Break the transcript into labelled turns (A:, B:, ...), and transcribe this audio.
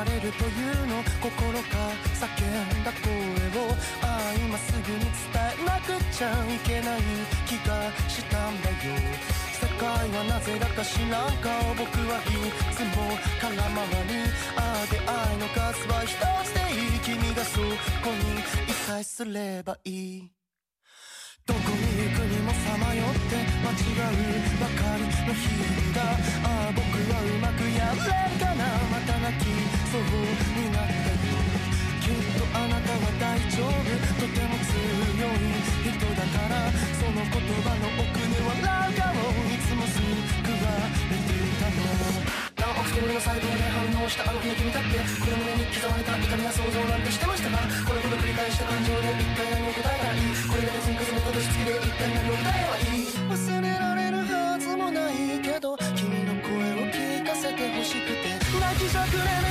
A: られるというの。心が叫んだ声をああ今すぐに伝えなくちゃいけない気がしたんだよ。世界はなぜだか知らん顔僕はいつも空回り。ああ出会いの数は一つでいい君がそこにいさえすればいい。どこに行くにもさまよって間違う。ばかりの日々だ。ああ僕の細胞で反応したあの日の君だってこの胸に刻まれた痛みや想像なんてしてましたかこれほど繰り返した感情で一体何を答えたらいいこれだけ積み重ねた年月で一体何を答えればいい忘れられるはずもないけど君の声を聞かせてほしくて泣きじゃくれる